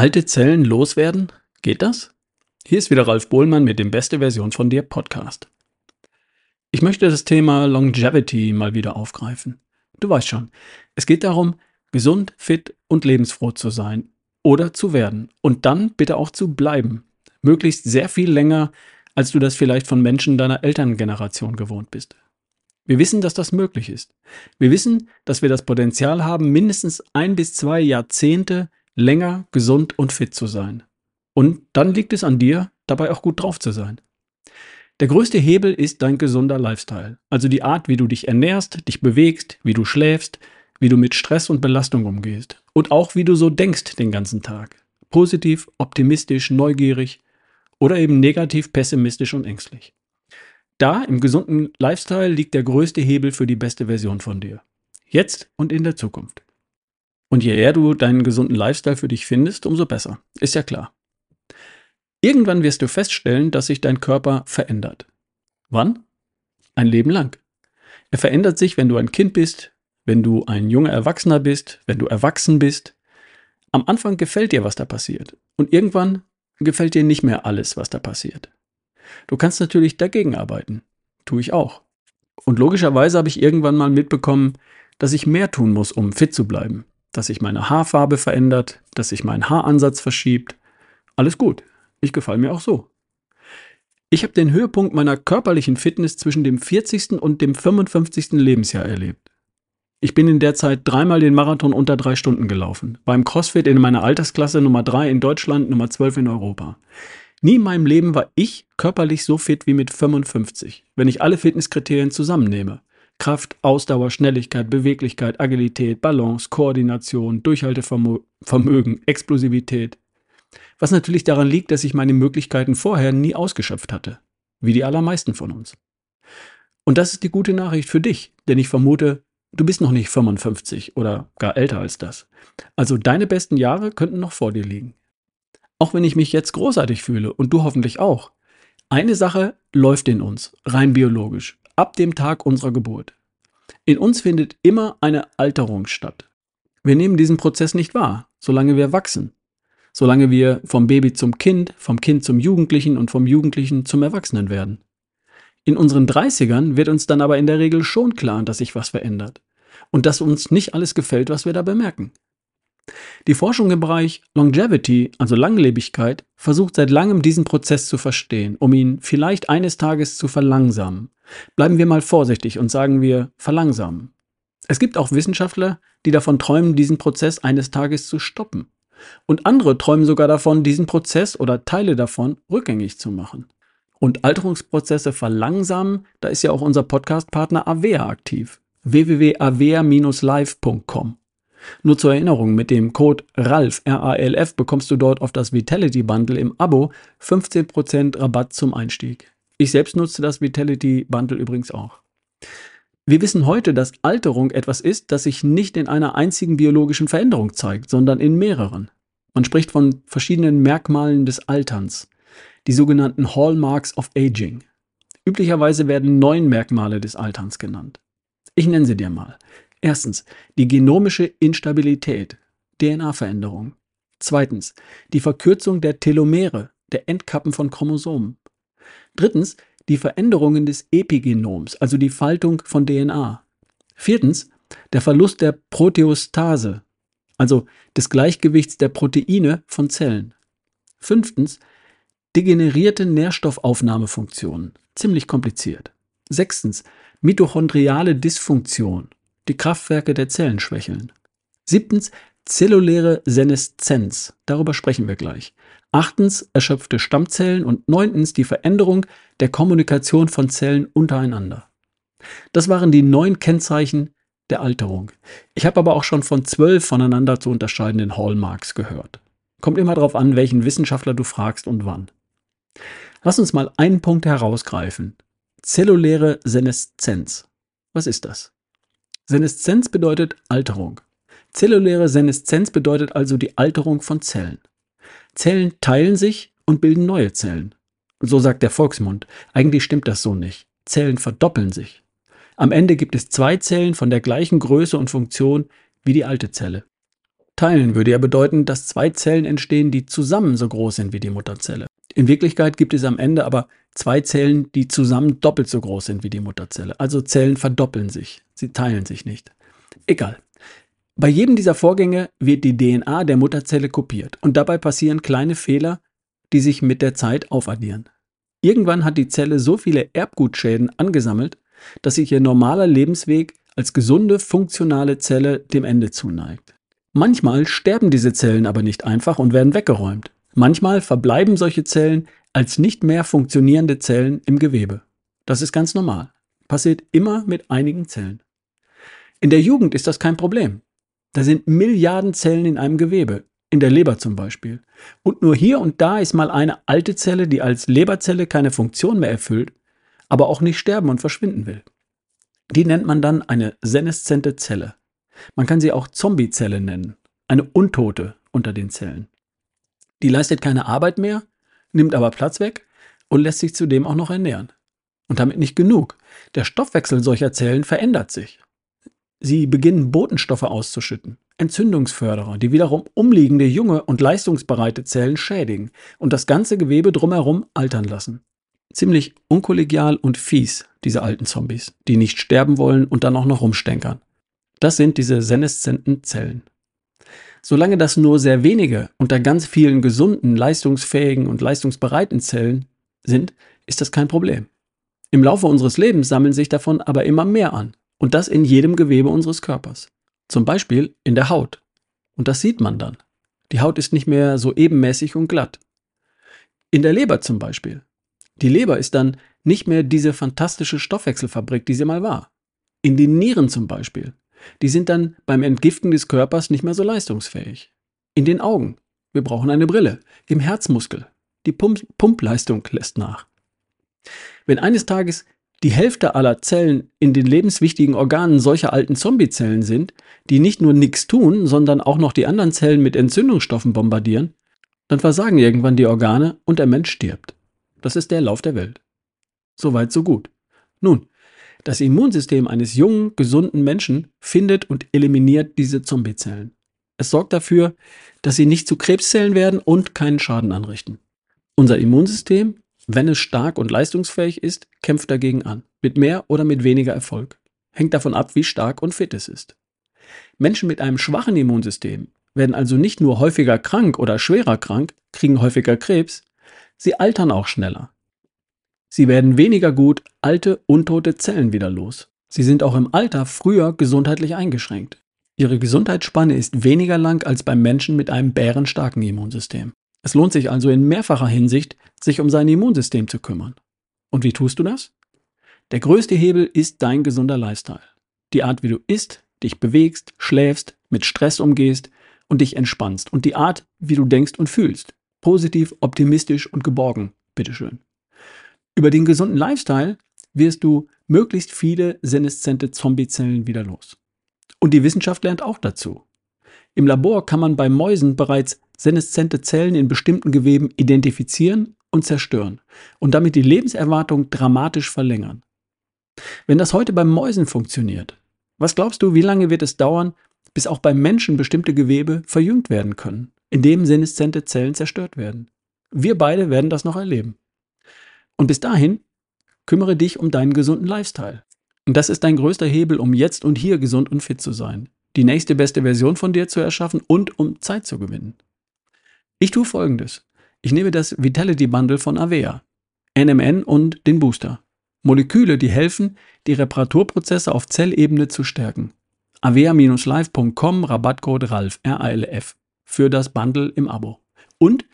Alte Zellen loswerden? Geht das? Hier ist wieder Ralf Bohlmann mit dem Beste Version von dir Podcast. Ich möchte das Thema Longevity mal wieder aufgreifen. Du weißt schon, es geht darum, gesund, fit und lebensfroh zu sein oder zu werden und dann bitte auch zu bleiben. Möglichst sehr viel länger, als du das vielleicht von Menschen deiner Elterngeneration gewohnt bist. Wir wissen, dass das möglich ist. Wir wissen, dass wir das Potenzial haben, mindestens ein bis zwei Jahrzehnte länger gesund und fit zu sein. Und dann liegt es an dir, dabei auch gut drauf zu sein. Der größte Hebel ist dein gesunder Lifestyle, also die Art, wie du dich ernährst, dich bewegst, wie du schläfst, wie du mit Stress und Belastung umgehst und auch wie du so denkst den ganzen Tag. Positiv, optimistisch, neugierig oder eben negativ, pessimistisch und ängstlich. Da im gesunden Lifestyle liegt der größte Hebel für die beste Version von dir. Jetzt und in der Zukunft. Und je eher du deinen gesunden Lifestyle für dich findest, umso besser. Ist ja klar. Irgendwann wirst du feststellen, dass sich dein Körper verändert. Wann? Ein Leben lang. Er verändert sich, wenn du ein Kind bist, wenn du ein junger Erwachsener bist, wenn du erwachsen bist. Am Anfang gefällt dir, was da passiert. Und irgendwann gefällt dir nicht mehr alles, was da passiert. Du kannst natürlich dagegen arbeiten. Tue ich auch. Und logischerweise habe ich irgendwann mal mitbekommen, dass ich mehr tun muss, um fit zu bleiben dass sich meine Haarfarbe verändert, dass sich mein Haaransatz verschiebt. Alles gut. Ich gefalle mir auch so. Ich habe den Höhepunkt meiner körperlichen Fitness zwischen dem 40. und dem 55. Lebensjahr erlebt. Ich bin in der Zeit dreimal den Marathon unter drei Stunden gelaufen. Beim CrossFit in meiner Altersklasse Nummer 3 in Deutschland, Nummer 12 in Europa. Nie in meinem Leben war ich körperlich so fit wie mit 55, wenn ich alle Fitnesskriterien zusammennehme. Kraft, Ausdauer, Schnelligkeit, Beweglichkeit, Agilität, Balance, Koordination, Durchhaltevermögen, Explosivität. Was natürlich daran liegt, dass ich meine Möglichkeiten vorher nie ausgeschöpft hatte, wie die allermeisten von uns. Und das ist die gute Nachricht für dich, denn ich vermute, du bist noch nicht 55 oder gar älter als das. Also deine besten Jahre könnten noch vor dir liegen. Auch wenn ich mich jetzt großartig fühle und du hoffentlich auch. Eine Sache läuft in uns, rein biologisch ab dem Tag unserer Geburt. In uns findet immer eine Alterung statt. Wir nehmen diesen Prozess nicht wahr, solange wir wachsen, solange wir vom Baby zum Kind, vom Kind zum Jugendlichen und vom Jugendlichen zum Erwachsenen werden. In unseren 30ern wird uns dann aber in der Regel schon klar, dass sich was verändert und dass uns nicht alles gefällt, was wir da bemerken. Die Forschung im Bereich Longevity, also Langlebigkeit, versucht seit langem diesen Prozess zu verstehen, um ihn vielleicht eines Tages zu verlangsamen. Bleiben wir mal vorsichtig und sagen wir verlangsamen. Es gibt auch Wissenschaftler, die davon träumen, diesen Prozess eines Tages zu stoppen. Und andere träumen sogar davon, diesen Prozess oder Teile davon rückgängig zu machen. Und Alterungsprozesse verlangsamen, da ist ja auch unser Podcastpartner Avea aktiv. www.avea-live.com nur zur Erinnerung, mit dem Code RALF, R-A-L-F, bekommst du dort auf das Vitality Bundle im Abo 15% Rabatt zum Einstieg. Ich selbst nutze das Vitality Bundle übrigens auch. Wir wissen heute, dass Alterung etwas ist, das sich nicht in einer einzigen biologischen Veränderung zeigt, sondern in mehreren. Man spricht von verschiedenen Merkmalen des Alterns, die sogenannten Hallmarks of Aging. Üblicherweise werden neun Merkmale des Alterns genannt. Ich nenne sie dir mal. Erstens die genomische Instabilität, DNA-Veränderung. Zweitens die Verkürzung der Telomere, der Endkappen von Chromosomen. Drittens die Veränderungen des Epigenoms, also die Faltung von DNA. Viertens der Verlust der Proteostase, also des Gleichgewichts der Proteine von Zellen. Fünftens degenerierte Nährstoffaufnahmefunktionen, ziemlich kompliziert. Sechstens mitochondriale Dysfunktion, die Kraftwerke der Zellen schwächeln. Siebtens, zelluläre Seneszenz. Darüber sprechen wir gleich. Achtens, erschöpfte Stammzellen. Und neuntens, die Veränderung der Kommunikation von Zellen untereinander. Das waren die neun Kennzeichen der Alterung. Ich habe aber auch schon von zwölf voneinander zu unterscheidenden Hallmarks gehört. Kommt immer darauf an, welchen Wissenschaftler du fragst und wann. Lass uns mal einen Punkt herausgreifen. Zelluläre Seneszenz. Was ist das? Seneszenz bedeutet Alterung. Zelluläre Seneszenz bedeutet also die Alterung von Zellen. Zellen teilen sich und bilden neue Zellen. So sagt der Volksmund. Eigentlich stimmt das so nicht. Zellen verdoppeln sich. Am Ende gibt es zwei Zellen von der gleichen Größe und Funktion wie die alte Zelle. Teilen würde ja bedeuten, dass zwei Zellen entstehen, die zusammen so groß sind wie die Mutterzelle. In Wirklichkeit gibt es am Ende aber zwei Zellen, die zusammen doppelt so groß sind wie die Mutterzelle. Also Zellen verdoppeln sich, sie teilen sich nicht. Egal. Bei jedem dieser Vorgänge wird die DNA der Mutterzelle kopiert und dabei passieren kleine Fehler, die sich mit der Zeit aufaddieren. Irgendwann hat die Zelle so viele Erbgutschäden angesammelt, dass sich ihr normaler Lebensweg als gesunde, funktionale Zelle dem Ende zuneigt. Manchmal sterben diese Zellen aber nicht einfach und werden weggeräumt. Manchmal verbleiben solche Zellen als nicht mehr funktionierende Zellen im Gewebe. Das ist ganz normal. Passiert immer mit einigen Zellen. In der Jugend ist das kein Problem. Da sind Milliarden Zellen in einem Gewebe, in der Leber zum Beispiel. Und nur hier und da ist mal eine alte Zelle, die als Leberzelle keine Funktion mehr erfüllt, aber auch nicht sterben und verschwinden will. Die nennt man dann eine seneszente Zelle. Man kann sie auch Zombiezelle nennen, eine Untote unter den Zellen. Die leistet keine Arbeit mehr, nimmt aber Platz weg und lässt sich zudem auch noch ernähren. Und damit nicht genug. Der Stoffwechsel solcher Zellen verändert sich. Sie beginnen Botenstoffe auszuschütten, Entzündungsförderer, die wiederum umliegende junge und leistungsbereite Zellen schädigen und das ganze Gewebe drumherum altern lassen. Ziemlich unkollegial und fies, diese alten Zombies, die nicht sterben wollen und dann auch noch rumstänkern. Das sind diese seneszenten Zellen. Solange das nur sehr wenige unter ganz vielen gesunden, leistungsfähigen und leistungsbereiten Zellen sind, ist das kein Problem. Im Laufe unseres Lebens sammeln sich davon aber immer mehr an und das in jedem Gewebe unseres Körpers. Zum Beispiel in der Haut. Und das sieht man dann. Die Haut ist nicht mehr so ebenmäßig und glatt. In der Leber zum Beispiel. Die Leber ist dann nicht mehr diese fantastische Stoffwechselfabrik, die sie mal war. In den Nieren zum Beispiel. Die sind dann beim Entgiften des Körpers nicht mehr so leistungsfähig. In den Augen. Wir brauchen eine Brille. Im Herzmuskel. Die Pump Pumpleistung lässt nach. Wenn eines Tages die Hälfte aller Zellen in den lebenswichtigen Organen solcher alten Zombiezellen sind, die nicht nur nichts tun, sondern auch noch die anderen Zellen mit Entzündungsstoffen bombardieren, dann versagen irgendwann die Organe und der Mensch stirbt. Das ist der Lauf der Welt. Soweit, so gut. Nun, das Immunsystem eines jungen, gesunden Menschen findet und eliminiert diese Zombiezellen. Es sorgt dafür, dass sie nicht zu Krebszellen werden und keinen Schaden anrichten. Unser Immunsystem wenn es stark und leistungsfähig ist, kämpft dagegen an. Mit mehr oder mit weniger Erfolg. Hängt davon ab, wie stark und fit es ist. Menschen mit einem schwachen Immunsystem werden also nicht nur häufiger krank oder schwerer krank, kriegen häufiger Krebs, sie altern auch schneller. Sie werden weniger gut alte, untote Zellen wieder los. Sie sind auch im Alter früher gesundheitlich eingeschränkt. Ihre Gesundheitsspanne ist weniger lang als beim Menschen mit einem bärenstarken Immunsystem. Es lohnt sich also in mehrfacher Hinsicht, sich um sein Immunsystem zu kümmern. Und wie tust du das? Der größte Hebel ist dein gesunder Lifestyle. Die Art, wie du isst, dich bewegst, schläfst, mit Stress umgehst und dich entspannst. Und die Art, wie du denkst und fühlst. Positiv, optimistisch und geborgen. Bitteschön. Über den gesunden Lifestyle wirst du möglichst viele seneszente Zombiezellen wieder los. Und die Wissenschaft lernt auch dazu. Im Labor kann man bei Mäusen bereits seneszente Zellen in bestimmten Geweben identifizieren und zerstören und damit die Lebenserwartung dramatisch verlängern. Wenn das heute beim Mäusen funktioniert, was glaubst du, wie lange wird es dauern, bis auch beim Menschen bestimmte Gewebe verjüngt werden können, indem seneszente Zellen zerstört werden? Wir beide werden das noch erleben. Und bis dahin kümmere dich um deinen gesunden Lifestyle. Und das ist dein größter Hebel, um jetzt und hier gesund und fit zu sein, die nächste beste Version von dir zu erschaffen und um Zeit zu gewinnen. Ich tue folgendes. Ich nehme das Vitality Bundle von Avea, NMN und den Booster. Moleküle, die helfen, die Reparaturprozesse auf Zellebene zu stärken. avea-live.com Rabattcode RALF, R-A-L-F, für das Bundle im Abo. Und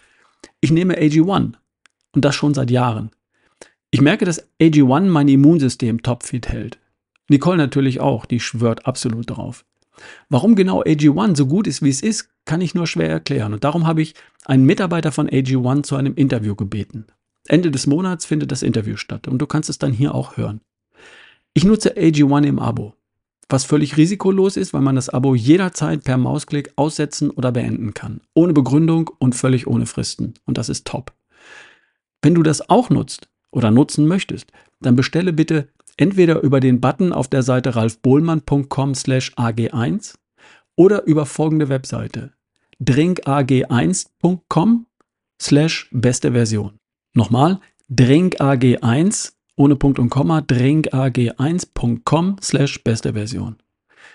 ich nehme AG1 und das schon seit Jahren. Ich merke, dass AG1 mein Immunsystem topfit hält. Nicole natürlich auch, die schwört absolut drauf. Warum genau AG1 so gut ist, wie es ist, kann ich nur schwer erklären. Und darum habe ich einen Mitarbeiter von AG1 zu einem Interview gebeten. Ende des Monats findet das Interview statt und du kannst es dann hier auch hören. Ich nutze AG1 im Abo, was völlig risikolos ist, weil man das Abo jederzeit per Mausklick aussetzen oder beenden kann. Ohne Begründung und völlig ohne Fristen. Und das ist top. Wenn du das auch nutzt oder nutzen möchtest, dann bestelle bitte entweder über den Button auf der Seite ralfbohlmann.com slash ag1 oder über folgende Webseite drinkag1.com slash beste Version. Nochmal, drinkag1 ohne Punkt und Komma, drinkag1.com slash beste Version.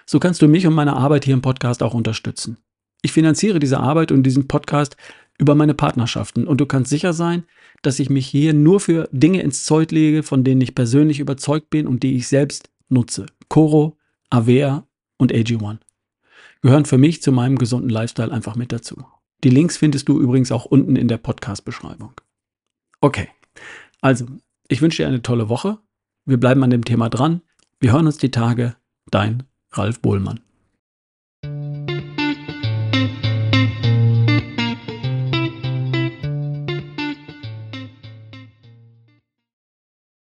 So kannst du mich und meine Arbeit hier im Podcast auch unterstützen. Ich finanziere diese Arbeit und diesen Podcast über meine Partnerschaften und du kannst sicher sein, dass ich mich hier nur für Dinge ins Zeug lege, von denen ich persönlich überzeugt bin und die ich selbst nutze. Coro, Avea und AG1 gehören für mich zu meinem gesunden Lifestyle einfach mit dazu. Die Links findest du übrigens auch unten in der Podcast-Beschreibung. Okay, also ich wünsche dir eine tolle Woche. Wir bleiben an dem Thema dran. Wir hören uns die Tage. Dein Ralf Bohlmann.